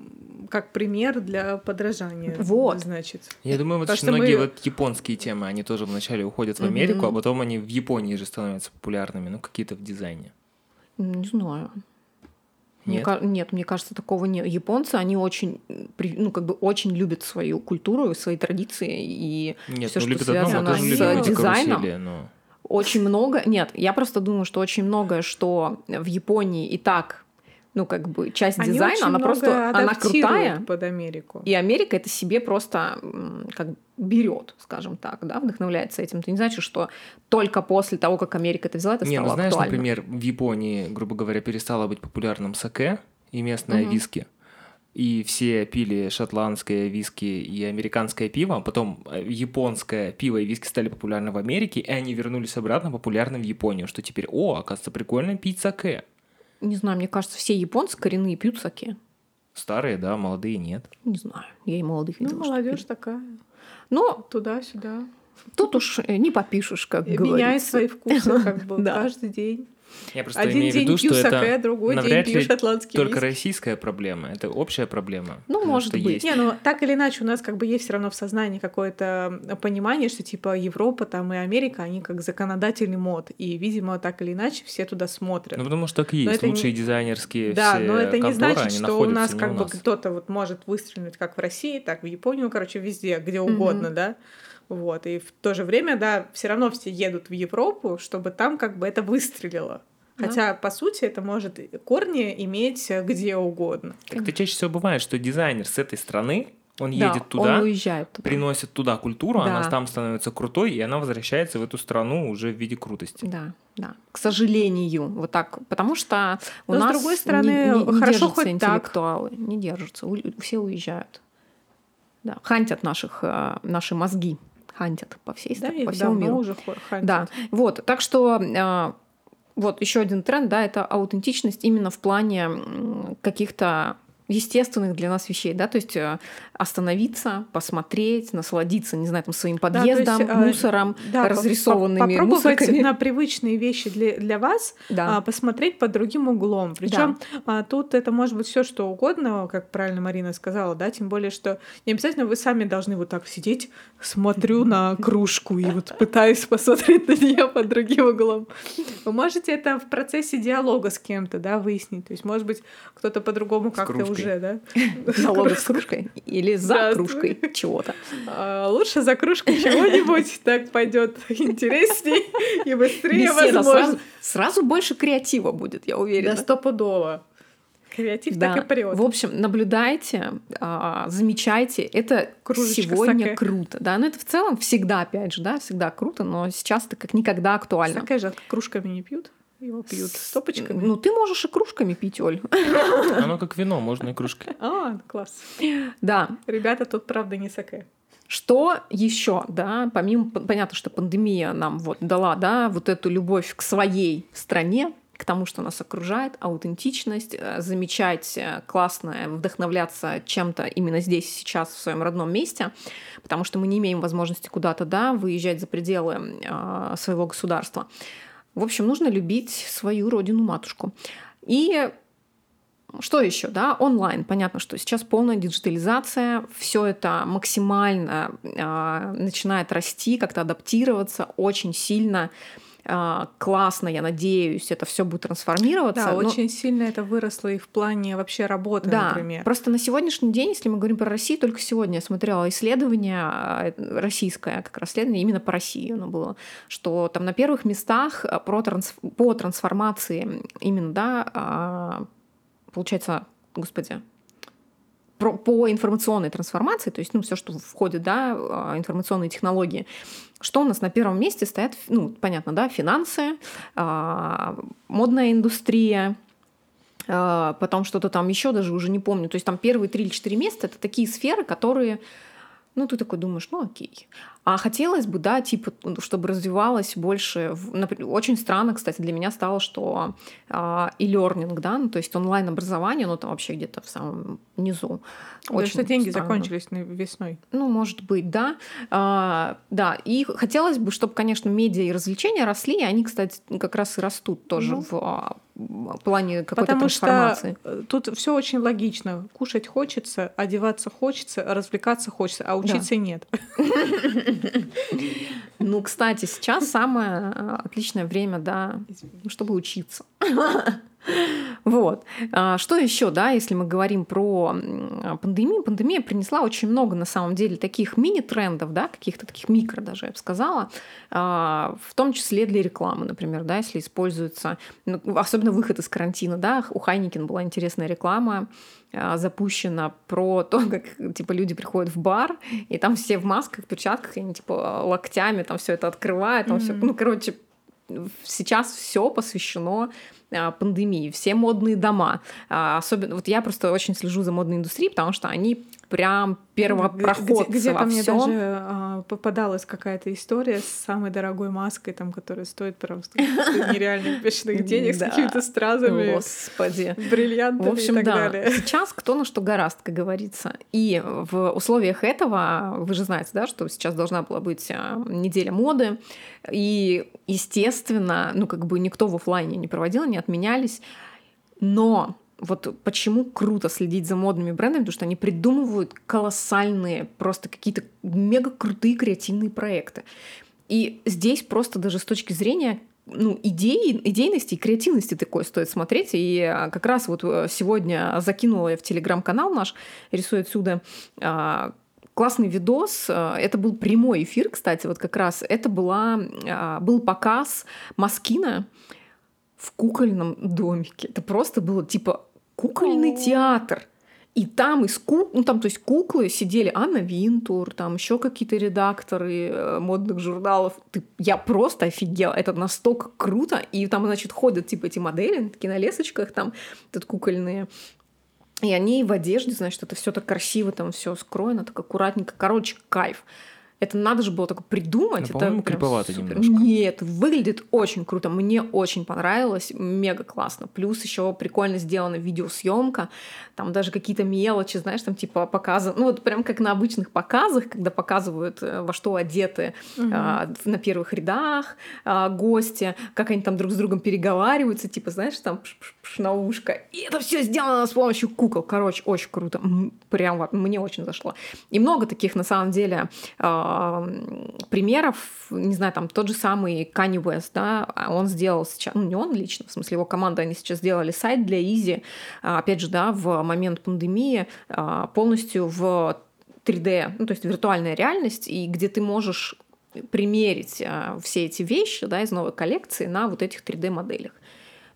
как пример для подражания. Вот. Значит. Я думаю, вот очень что многие мы- вот японские темы, они тоже вначале уходят в Америку, Мгм. а потом они в Японии же становятся популярными, ну, какие-то в дизайне. Не знаю. Нет? нет, мне кажется, такого нет. Японцы, они очень, ну, как бы очень любят свою культуру, свои традиции, и Нет, Всё, ну, что связано тоже с дизайном. карусели, но... очень много... Нет, я просто думаю, что очень многое, что в Японии и так, ну, как бы часть Они дизайна, очень она много просто, она крутая, под Америку. и Америка это себе просто как берет, скажем так, да, вдохновляется этим. Это не значит, что только после того, как Америка это взяла, это Не, стало ну знаешь, актуально. например, в Японии, грубо говоря, перестало быть популярным саке и местное Мгм. виски. И все пили шотландское виски и американское пиво, а потом э, японское пиво и виски стали популярны в Америке, и они вернулись обратно популярны в Японию, что теперь, о, оказывается, прикольно пить саке. Не знаю, мне кажется, все японцы коренные пьют саке. Старые, да, молодые нет. Не знаю, я и молодых Ну, видела. что молодежь такая. Но Туда-сюда. тут уж э, не попишешь, как Меняет говорится. свои вкусы как бы Да. каждый день. Я просто Один имею в день виду, пью что саке, это другой день навряд пью ли шотландский только виски. российская проблема, это общая проблема. Ну, может быть. есть. Не, ну так или иначе у нас как бы есть все равно в сознании какое-то понимание, что типа Европа там и Америка, они как законодательный мод. И, видимо, так или иначе все туда смотрят. Ну, потому что так и Но есть. не- Лучшие дизайнерские Да, все но это не конторы, значит, они что у нас не как у бы нас. кто-то вот может выстрелить как в России, так в Японию, короче, везде, где угодно, да. Вот. И в то же время, да, все равно все едут в Европу, чтобы там как бы это выстрелило. Да. Хотя, по сути, это может корни иметь э, где угодно. Так это чаще всего бывает, что дизайнер с этой страны, он Да, едет туда, он уезжает. туда. приносит туда культуру, Да. она там становится крутой, и она возвращается в эту страну уже в виде крутости. Да, да. К сожалению, вот так. Потому что у Но, с нас другой не- стороны, не, не хорошо держатся хоть так. интеллектуалы. Не держатся. У- Все уезжают. Да. Хантят наших, э, наши мозги. Хантят по всей Да, стране, и по всему миру. уже хантят. Да, вот, так что э, вот еще один тренд, да, это аутентичность именно в плане каких-то естественных для нас вещей, да, то есть э, остановиться, посмотреть, насладиться, не знаю, там своим подъездом, да, есть, мусором, да, разрисованными попробовать мусорками. на привычные вещи для, для вас да. а, посмотреть под другим углом. Причем да. а, тут это может быть все что угодно, как правильно Марина сказала, да, тем более, что не обязательно вы сами должны вот так сидеть, смотрю на кружку и вот пытаюсь посмотреть на нее под другим углом. Вы можете это в процессе диалога с кем-то, да, выяснить. То есть, может быть, кто-то по-другому как-то уже уже, да? Налога с кружкой или за кружкой чего-то. А, лучше за кружкой чего-нибудь, так пойдет интереснее и быстрее, возможно. Сразу больше креатива будет, я уверена. Да, стопудово. Креатив да. так и прет. В общем, наблюдайте, а, замечайте. Это Кружечка сегодня саке. круто. Да, но это в целом всегда, опять же, да, всегда круто, но сейчас это как никогда актуально. Саке же кружками не пьют. Его пьют стопочками? Ну, ты можешь и кружками пить, Оль. Оно как вино, можно и кружкой. А, класс. Да. Ребята, тут правда не саке. Что еще, да, помимо, понятно, что пандемия нам вот дала, да, вот эту любовь к своей стране, к тому, что нас окружает, аутентичность, э, замечать э, классное, вдохновляться чем-то именно здесь, сейчас, в своем родном месте, потому что мы не имеем возможности куда-то, да, выезжать за пределы э, своего государства. В общем, нужно любить свою родину-матушку. И что еще, да, онлайн. Понятно, что сейчас полная диджитализация, все это максимально э, начинает расти, как-то адаптироваться очень сильно. Классно, я надеюсь, это все будет трансформироваться. Да, но... очень сильно это выросло и в плане вообще работы, да, например. Просто на сегодняшний день, если мы говорим про Россию, только сегодня я смотрела исследование а, российское, как расследование именно по России оно было, что там на первых местах а, про транс... по трансформации именно, да, получается, господи, про, по информационной трансформации, то есть ну, все, что входит, да, информационные технологии, что у нас на первом месте стоят, ну, понятно, да, финансы, а, модная индустрия, а, потом что-то там еще даже уже не помню. То есть там первые три или четыре места это такие сферы, которые ну, ты такой думаешь, ну окей. А хотелось бы, да, типа, чтобы развивалось больше. Например, очень странно, кстати, для меня стало, что э, и learning, да, ну, то есть онлайн-образование, ну, там вообще где-то в самом низу. Очень что деньги странно. закончились весной. Ну, может быть, да. А, да, и хотелось бы, чтобы, конечно, медиа и развлечения росли, и они, кстати, как раз и растут тоже ну. в а, плане какой-то Потому трансформации. Что э, тут все очень логично. Кушать хочется, одеваться хочется, развлекаться хочется, а учиться да. нет. Ну, кстати, сейчас самое э, отличное время, да, чтобы учиться. Вот. А, что еще, да, если мы говорим про пандемию? Пандемия принесла очень много, на самом деле, таких мини-трендов, да, каких-то таких микро даже, я бы сказала, а, в том числе для рекламы, например, да, если используется, ну, особенно выход из карантина, да, у Хайникин была интересная реклама, а, запущена про то, как типа люди приходят в бар, и там все в масках, перчатках, и они типа локтями там все это открывают, там mm-hmm. все, ну, короче, сейчас все посвящено а, пандемии, все модные дома. А, особенно, вот я просто очень слежу за модной индустрией, потому что они прям первопроходцы где, во мне даже а, попадалась какая-то история с самой дорогой маской, там, которая стоит просто нереальных бешеных денег с какими-то стразами, Господи. бриллиантами в общем, и так да. далее. Сейчас кто на что гораст, как говорится. И в условиях этого, вы же знаете, да, что сейчас должна была быть неделя моды, и, естественно, ну, как бы никто в офлайне не проводил, не отменялись. Но вот почему круто следить за модными брендами, потому что они придумывают колоссальные, просто какие-то мега крутые креативные проекты. И здесь просто даже с точки зрения ну, идеи, идейности и креативности такой стоит смотреть. И а, как раз вот э, сегодня закинула я в телеграм-канал наш «Рисуй отсюда» а, классный видос. Э, это был прямой эфир, кстати, вот как раз. Это была, а, был показ Маскина в кукольном домике. Это просто было типа кукольный театр. И там из кук... ну там, то есть куклы сидели Анна Винтур, там еще какие-то редакторы э, модных журналов. Ты... Я просто офигела. Это настолько круто. И там, значит, ходят типа эти модели такие на лесочках там, тут кукольные. И они в одежде, значит, это все так красиво, там все скроено, так аккуратненько. Короче, кайф. Это надо же было только придумать. Ну, по-моему, это криповато супер. немножко. Нет, выглядит очень круто. Мне очень понравилось, мега классно. Плюс еще прикольно сделана видеосъемка. Там даже какие-то мелочи, знаешь, там типа показы. Ну вот прям как на обычных показах, когда показывают, э, во что одеты Мгм. а, на первых рядах а, гости, как они там друг с другом переговариваются, типа, знаешь, там пш-пш-пш на ушко. И это все сделано с помощью кукол. Короче, очень круто. Прям вот мне очень зашло. И много таких, на самом деле, а, примеров. Не знаю, там тот же самый Kanye West, да, а он сделал сейчас, ну не он лично, в смысле его команда, они сейчас сделали сайт для Изи, а, опять же, да, в момент пандемии а, полностью в 3D, ну то есть виртуальная реальность, и где ты можешь примерить а, все эти вещи да, из новой коллекции на вот этих 3D-моделях.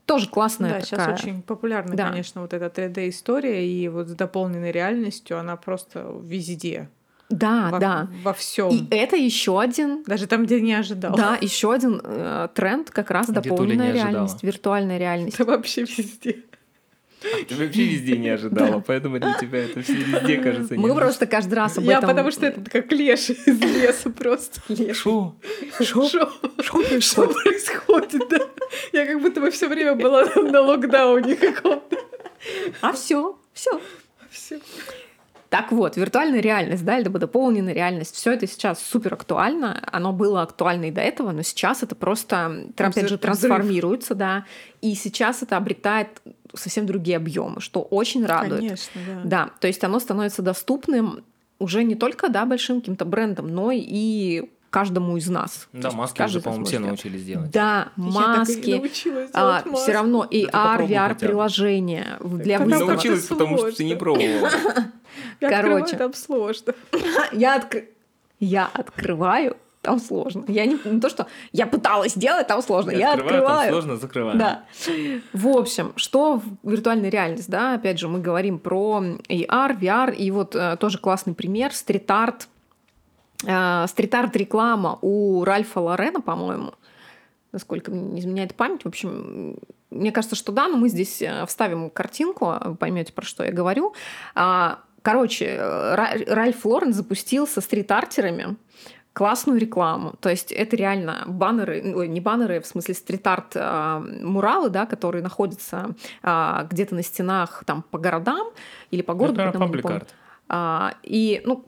Тоже классная Да, такая. сейчас очень популярна, Да. конечно, вот эта 3D-история, и вот с дополненной реальностью она просто везде. Да, во, да. Во всем. И это еще один Даже там, где не ожидал. Да, еще один э, тренд как раз Где дополненная реальность, виртуальная реальность. Это вообще везде. Ты вообще везде не ожидала, поэтому для тебя это все везде кажется. Мы просто каждый раз об Я этом... потому что это как леш из леса просто. Шо? Шо? Что происходит, да? Я как будто бы все время была на локдауне каком-то. А все, все. Всё. Так вот, виртуальная реальность, да, либо дополненная реальность, все это сейчас супер актуально. Оно было актуально и до этого, но сейчас это просто, тр- опять же, трансформируется, да, и сейчас это обретает совсем другие объемы, что очень радует. Конечно, да. Да, то есть оно становится доступным уже не только да, большим каким-то брендом, но и каждому из нас. Да, есть маски каждый уже, по-моему, все научились делать. Да, Я так и не маски. делать маску. все равно и Да AR, VR приложения для Там выставок. как-то научилась, потому что ты не пробовала. Я открываю, короче. там сложно. Я, откры- я открываю, там сложно. Я не, не то, что я пыталась сделать, там сложно. Я, открываю, там открываю. сложно, закрываю. Да. В общем, что в виртуальной реальность, да, опять же, мы говорим про AR, VR, и вот э, тоже классный пример, стрит-арт, э, стрит-арт реклама у Ральфа Лорена, по-моему, насколько не изменяет память. В общем, мне кажется, что да, но мы здесь э, вставим картинку, поймете, про что я говорю. А, Короче, э, Ра- Ральф Лорен запустил со стрит-артерами классную рекламу. То есть это реально баннеры, ой, не баннеры, в смысле стрит-арт а, муралы, да, которые находятся а, где-то на стенах там по городам или по городу. Это по-моему, не паблик помню. арт. А, и, ну,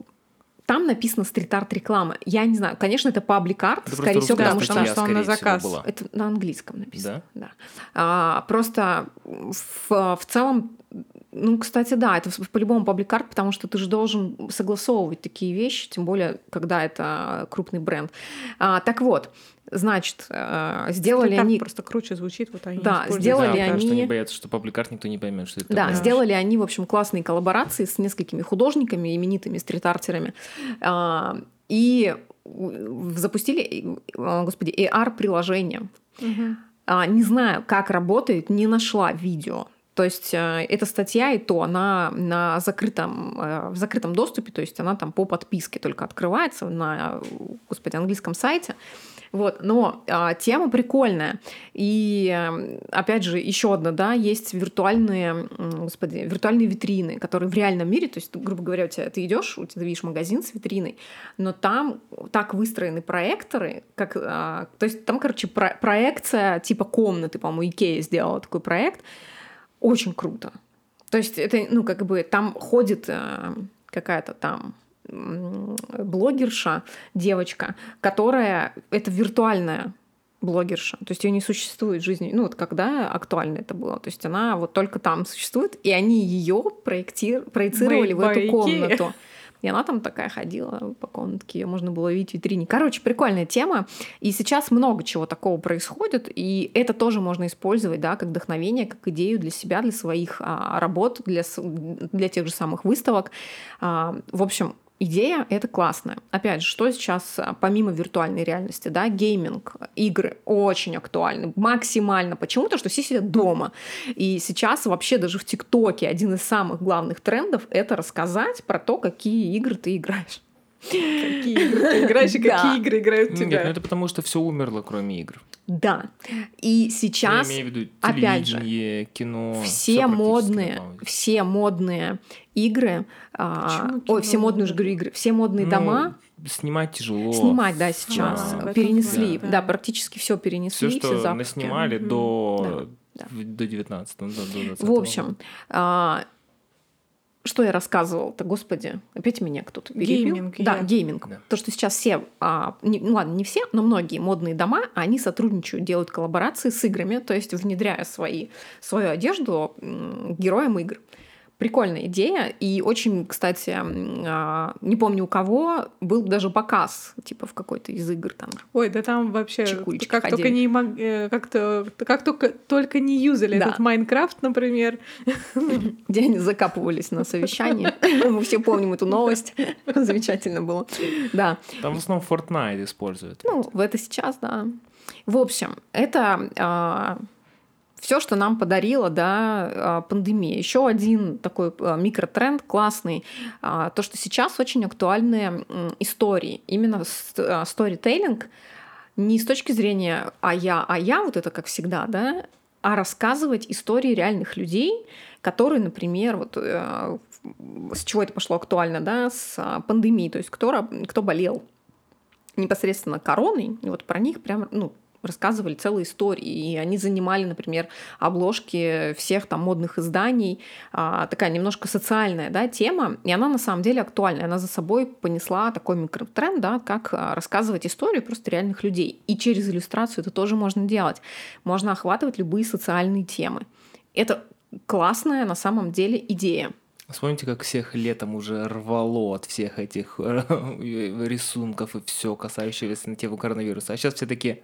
там написано стрит-арт реклама. Я не знаю, конечно, это паблик-арт, скорее всего, потому что... что он на заказ. была. Это на английском написано. Да? Да. А, просто в, в целом, ну, кстати, да, это по-любому пабликарт, потому что ты же должен согласовывать такие вещи, тем более, когда это крупный бренд. А, так вот, значит, э, сделали они... просто круче звучит, вот они Да, сделали да, потому что они- они боятся, что пабликарт никто не поймет, что это Да, такое. сделали они, в общем, классные коллаборации с несколькими художниками, именитыми стрит-артерами. А, И запустили, э, господи, AR-приложение. Мгм. А, Не знаю, как работает, не нашла видео. То есть э, эта статья и то, она на закрытом, э, в закрытом доступе, то есть она там по подписке только открывается на, господи, английском сайте. Вот, но а, тема прикольная. И э, опять же, еще одна, да, есть виртуальные, господи, виртуальные витрины, которые в реальном мире, то есть, грубо говоря, у тебя ты идешь, у тебя видишь магазин с витриной, но там так выстроены проекторы, как, а, то есть там, короче, про- проекция типа комнаты, по-моему, Икея сделала такой проект, очень круто. То есть это, ну, как бы там ходит э, какая-то там блогерша, девочка, которая это виртуальная блогерша. То есть ее не существует в жизни. Ну, вот когда актуально это было. То есть она вот только там существует, и они ее проектир... проецировали Made в эту комнату. И она там такая ходила по комнатке, ее можно было видеть в витрине. Короче, прикольная тема. И сейчас много чего такого происходит, и это тоже можно использовать, да, как вдохновение, как идею для себя, для своих а, работ, для, для тех же самых выставок. А, в общем, идея это классная. Опять же, что сейчас а, помимо виртуальной реальности, да, гейминг, игры очень актуальны, максимально. Почему? то что все сидят дома. И сейчас вообще даже в ТикТоке один из самых главных трендов это рассказать про то, какие игры ты играешь. Какие игры ты играешь и какие игры играют Нет, ну тебя? это потому что все умерло, кроме игр. Да. И сейчас, Я имею в виду опять же, телевидение, кино. все модные, все модные игры, а, Почему ой, все модные уже говорю игры, все модные Ну, дома Снимать тяжело. снимать, да, сейчас А, в этом перенесли, да. да. практически все перенесли, Все, все, что запуски. наснимали Мгм. до, Да, до 19 до, до 20 В общем, а, что я рассказывала-то, господи, опять меня кто-то перебил. Гейминг, Да, я. гейминг. Да. То, что сейчас все, а, не- ну ладно, не все, но многие модные дома, они сотрудничают, делают коллаборации с играми, то есть внедряя свои, свою одежду героям игр. Прикольная идея. И очень, кстати, а, не помню у кого, был даже показ, типа в какой-то из игр там. Ой, да там вообще Чекулечки как ходили. только не мог- э, как то как только только не юзали Да. этот Майнкрафт, например. где они закапывались на совещании. Мы все помним эту новость. Замечательно было. Да. Там в основном Fortnite используют. Ну, в это сейчас, да. В общем, это все, что нам подарила да, а, пандемия. Еще один такой а, микротренд классный. а, То, что сейчас очень актуальны истории. Именно сторителлинг не с точки зрения «а я, а я», вот это как всегда, да, а рассказывать истории реальных людей, которые, например, вот э, с чего это пошло актуально, да, с пандемией, то есть кто, кто болел непосредственно короной, и вот про них прям, ну, рассказывали целые истории, и они занимали, например, обложки всех там модных изданий, а, такая немножко социальная, да, тема, и она на самом деле актуальная, она за собой понесла такой микротренд, да, как а, рассказывать историю просто реальных людей, и через иллюстрацию это тоже можно делать, можно охватывать любые социальные темы. Это классная на самом деле идея. Вспомните, как всех летом уже рвало от всех этих рисунков и все, касающегося на тему коронавируса. А сейчас все такие,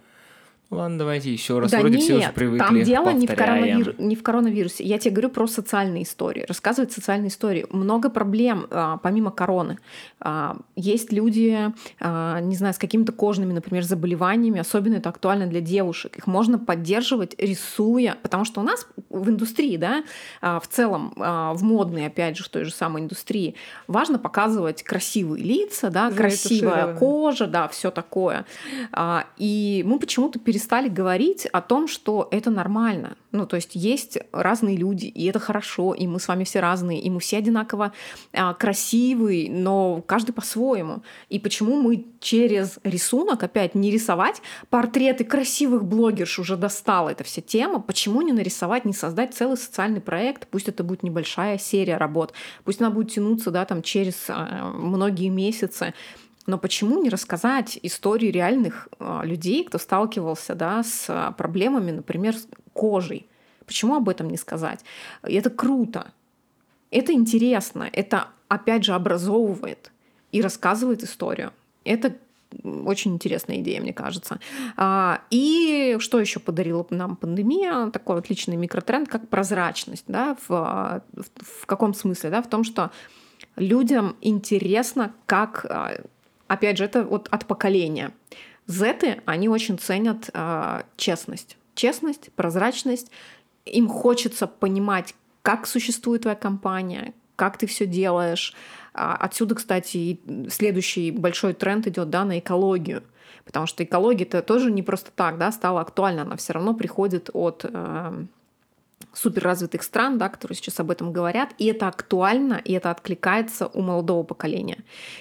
ладно, давайте еще раз. да Вроде нет, все уже привыкли. там дело не в, повторяем». коронавир- не в коронавирусе. Я тебе говорю про социальные истории. Рассказывать социальные истории. Много проблем а, помимо короны. А, есть люди, а, не знаю, с какими-то кожными, например, заболеваниями. Особенно это актуально для девушек. Их можно поддерживать, рисуя. Потому что у нас в индустрии, да, а, в целом, а, в модной, опять же, в той же самой индустрии, важно показывать красивые лица, да, красивая кожа, да, все такое. А, И мы почему-то перестали говорить о том, что это нормально. Ну, то есть есть разные люди, и это хорошо, и мы с вами все разные, и мы все одинаково а, красивые, но каждый по-своему. И почему мы через рисунок, опять не рисовать портреты красивых блогерш уже достала эта вся тема, почему не нарисовать, не создать целый социальный проект, пусть это будет небольшая серия работ, пусть она будет тянуться, да, там через а, многие месяцы, но почему не рассказать истории реальных а, людей, кто сталкивался да, с а, проблемами, например, с кожей? Почему об этом не сказать? Это круто. Это интересно. Это, опять же, образовывает и рассказывает историю. Это очень интересная идея, мне кажется. А, И что еще подарила нам пандемия? Такой отличный микротренд, как прозрачность. Да? В, в- в каком смысле? Да? В том, что людям интересно, как опять же, это вот от поколения. Зеты, они очень ценят а, честность. Честность, прозрачность. Им хочется понимать, как существует твоя компания, как ты все делаешь. А, Отсюда, кстати, следующий большой тренд идет да, на экологию. Потому что экология это тоже не просто так, да, стала актуальна, она все равно приходит от э, суперразвитых стран, да, которые сейчас об этом говорят, и это актуально, и это откликается у молодого поколения.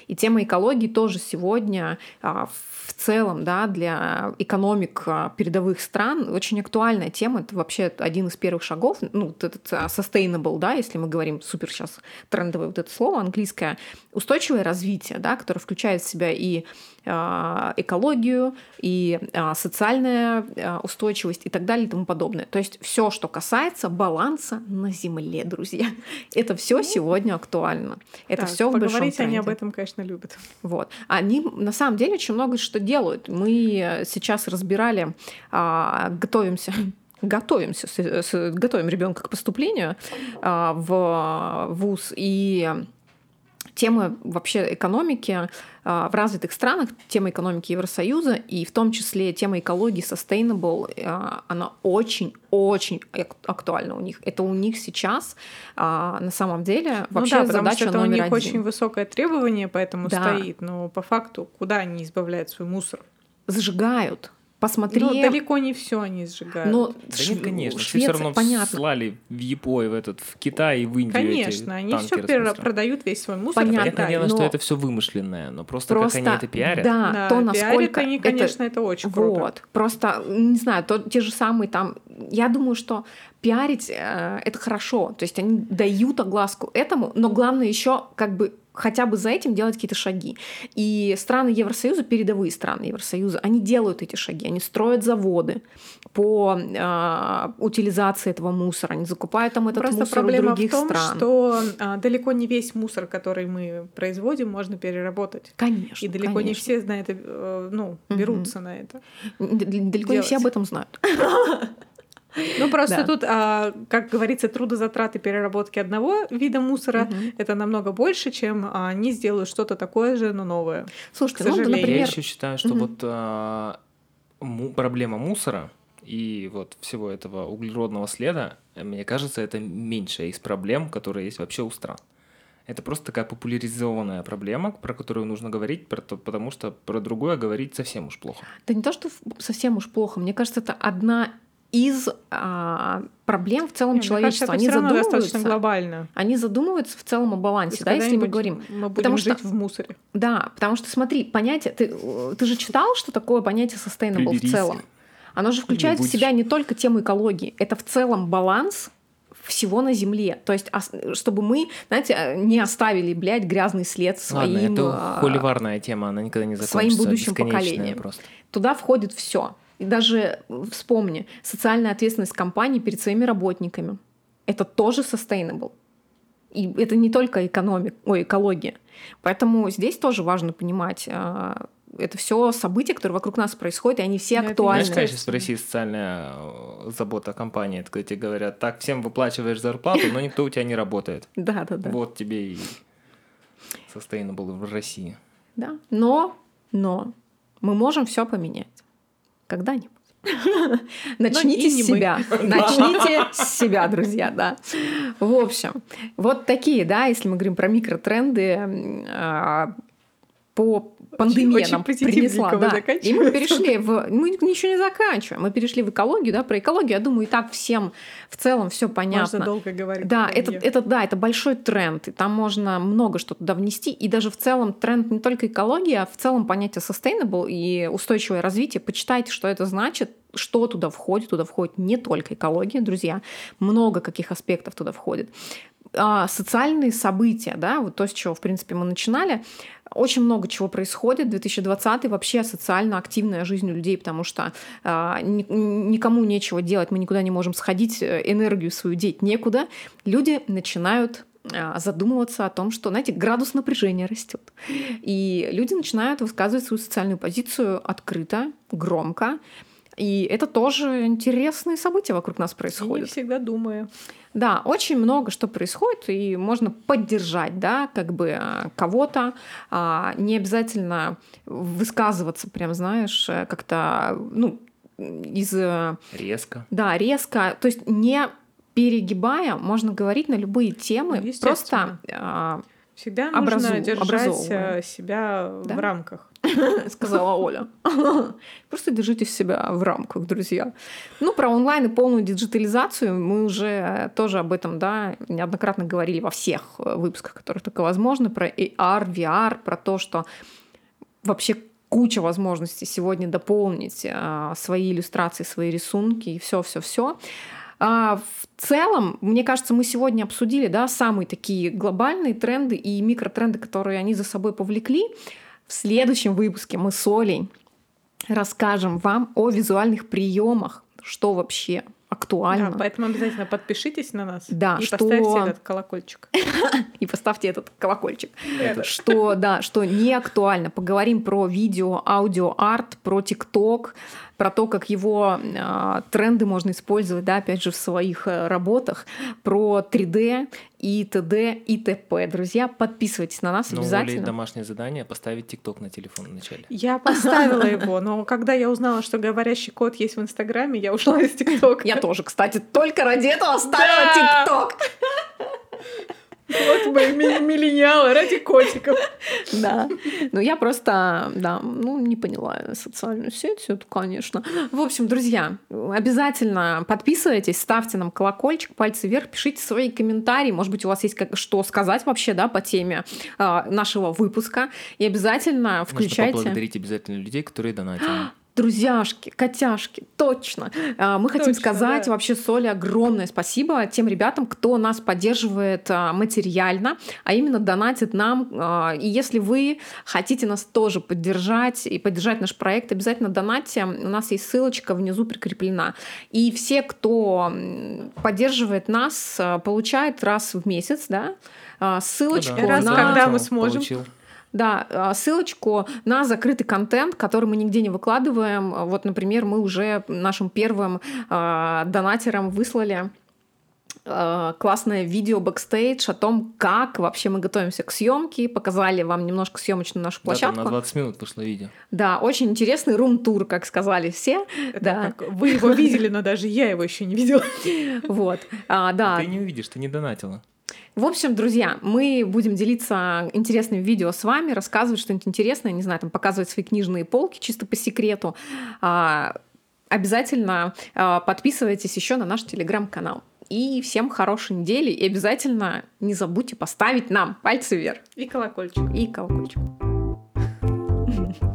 И тема экологии тоже сегодня а, в целом да, для экономик а, передовых стран очень актуальная тема. Это вообще один из первых шагов, ну, вот этот а, sustainable, да, если мы говорим супер сейчас трендовое вот это слово английское, устойчивое развитие, да, которое включает в себя и экологию, и социальная устойчивость и так далее и тому подобное. То есть все, что касается баланса на Земле, друзья, это все сегодня актуально. Это все в большом Поговорить они об этом, конечно, любят. Вот. Они на самом деле очень много что делают. Мы сейчас разбирали, а, готовимся готовимся, готовим ребенка к поступлению а, в вуз и тема вообще экономики а, в развитых странах, тема экономики Евросоюза и в том числе тема экологии, sustainable, а, она очень-очень актуальна у них. Это у них сейчас а, на самом деле вообще ну да, задача что это номер у них один. очень высокое требование, поэтому Да. стоит. Но по факту, куда они избавляют свой мусор? Зажигают. Посмотри. Ну, далеко не все они сжигают. Но Да Шв- нет, конечно. Все Швеция, все равно понятно. слали в Японию, в этот, в Китай и в Индию эти Конечно, они все продают весь свой мусор. Понятно. Понятное дело, что но- это все вымышленное, но просто, Просто, как они это пиарят. да, Да, то, насколько они, это- конечно, это очень круто. Вот. Просто, не знаю, то, те же самые там... Я думаю, что пиарить э, это хорошо. То есть они дают огласку этому, но главное еще как бы хотя бы за этим делать какие-то шаги. И страны Евросоюза, передовые страны Евросоюза, они делают эти шаги, они строят заводы по э, утилизации этого мусора, они закупают там этот Просто мусор проблема у других в том, стран. что а, далеко не весь мусор, который мы производим, можно переработать. Конечно, И далеко не конечно. все на это, ну, берутся на это. Далеко не все делать. об этом знают. Ну, просто Да. тут, а, как говорится, трудозатраты переработки одного вида мусора Мгм. это намного больше, чем а, они сделают что-то такое же, но новое. Слушайте, К ну, сожалению. Я например, еще считаю, что Мгм. вот а, му- проблема мусора и вот всего этого углеродного следа, мне кажется, это меньшая из проблем, которые есть вообще у стран. Это просто такая популяризованная проблема, про которую нужно говорить, про то- потому что про другое говорить совсем уж плохо. Да не то, что совсем уж плохо. Мне кажется, это одна из а, проблем в целом Не, мне кажется, человечества. это Они равно достаточно задумываются. глобально. Они задумываются в целом о балансе, да, если мы говорим. Мы будем Потому что- жить в мусоре. Да, потому что смотри, понятие, ты, ты же читал, что такое понятие sustainable в Приберись. целом? Оно же включает в себя не только тему экологии, это в целом баланс всего на Земле. То есть, ос- чтобы мы, знаете, не оставили, блядь, грязный след своим... Ладно, это а, холиварная тема, она никогда не своим закончится. будущим бесконечная поколениям. Просто. Туда входит все. И даже э, вспомни, социальная ответственность компании перед своими работниками. Это тоже sustainable. И это не только экономик, ой, экология. Поэтому здесь тоже важно понимать, а, это все события, которые вокруг нас происходят, и они все это актуальны. Знаешь, конечно, спроси социальная э, забота компании, это когда тебе говорят, так, всем выплачиваешь зарплату, но никто у тебя не работает. Да, да, да. Вот тебе и sustainable в России. да. Но, но мы можем все поменять. Когда-нибудь. Начните с себя. Начните с себя, друзья, да. В общем, вот такие, да, если мы говорим про микротренды, а, по пандемии очень нам позитивненько принесла, да. И мы перешли в... Мы ничего не заканчиваем. Мы перешли в экологию, да, про экологию, я думаю, и так всем в целом все понятно. Можно долго говорить. Да, это, это, да, это большой тренд, и там можно много что туда внести. И даже в целом тренд не только экологии, а в целом понятие sustainable и устойчивое развитие. Почитайте, что это значит, что туда входит. Туда входит не только экология, друзья, много каких аспектов туда входит. А, социальные события, да, вот то, с чего, в принципе, мы начинали, очень много чего происходит. 2020 вообще социально активная жизнь у людей, потому что ни- никому нечего делать, мы никуда не можем сходить, э, энергию свою деть некуда. Люди начинают а, задумываться о том, что, знаете, градус напряжения растет. И люди начинают высказывать свою социальную позицию открыто, громко. И это тоже интересные события вокруг нас происходят. всегда думаю. Да, очень много что происходит, и можно поддержать, да, как бы а, кого-то, а, не обязательно высказываться, прям, знаешь, э, как-то, ну, из, э, Резко. да, резко, то есть не перегибая, можно говорить на любые темы, Ну, просто а, Всегда Образу- нужно держать образовывая. э, себя Да. в рамках. сказала Оля. Просто держите себя в рамках, друзья. Ну, про онлайн и полную диджитализацию мы уже тоже об этом, да, неоднократно говорили во всех э, выпусках, которые только возможно, про AR, VR, про то, что вообще куча возможностей сегодня дополнить а, свои иллюстрации, свои рисунки и все, все, все. в целом, мне кажется, мы сегодня обсудили, да, самые такие глобальные тренды и микротренды, которые они за собой повлекли. В следующем выпуске мы с Олей расскажем вам о визуальных приемах, что вообще актуально. Да, поэтому обязательно подпишитесь на нас Да, и что- поставьте этот колокольчик. И поставьте этот колокольчик. Что, да, что не актуально. Поговорим про видео, аудио, арт, про ТикТок, про то, как его э, тренды можно использовать, да, опять же, в своих э, работах, про 3D и т.д. и т.п. Друзья, подписывайтесь на нас Но обязательно. домашнее задание поставить ТикТок на телефон вначале. Я поставила его, но когда я узнала, что говорящий кот есть в Инстаграме, я ушла из ТикТока. Я тоже, кстати, только ради этого оставила ТикТок. Вот мы миллениалы ради котиков. Да. Ну, я просто, да, ну, не поняла социальную сеть эту, конечно. В общем, друзья, обязательно подписывайтесь, ставьте нам колокольчик, пальцы вверх, пишите свои комментарии. Может быть, у вас есть как, что сказать вообще, да, по теме э, нашего выпуска. И обязательно включайте... Нужно поблагодарить обязательно людей, которые донатят. Друзьяшки, котяшки, точно. А, мы хотим Точно, сказать да. вообще Соли огромное спасибо тем ребятам, кто нас поддерживает а, материально, а именно донатит нам. А, И если вы хотите нас тоже поддержать и поддержать наш проект, обязательно донатьте. У нас есть ссылочка внизу прикреплена. И все, кто поддерживает нас, получают раз в месяц, да, ссылочку Ну да, Раз, на... когда мы сможем. Получил. Да, а, ссылочку на закрытый контент, который мы нигде не выкладываем. Вот, например, мы уже нашим первым э, донатерам выслали э, классное видео бэкстейдж о том, как вообще мы готовимся к съемке, показали вам немножко съемочную нашу Да, там площадку. на 20 минут вышло видео. Да, очень интересный рум-тур, как сказали все. Это Да. как вы его видели, но даже я его еще не видела. Вот, А, да. Ты не увидишь, ты не донатила. В общем, друзья, мы будем делиться интересным видео с вами, рассказывать что-нибудь интересное, не знаю, там показывать свои книжные полки чисто по секрету. А, Обязательно а, подписывайтесь еще на наш телеграм-канал. И всем хорошей недели. И обязательно не забудьте поставить нам пальцы вверх И колокольчик. и колокольчик.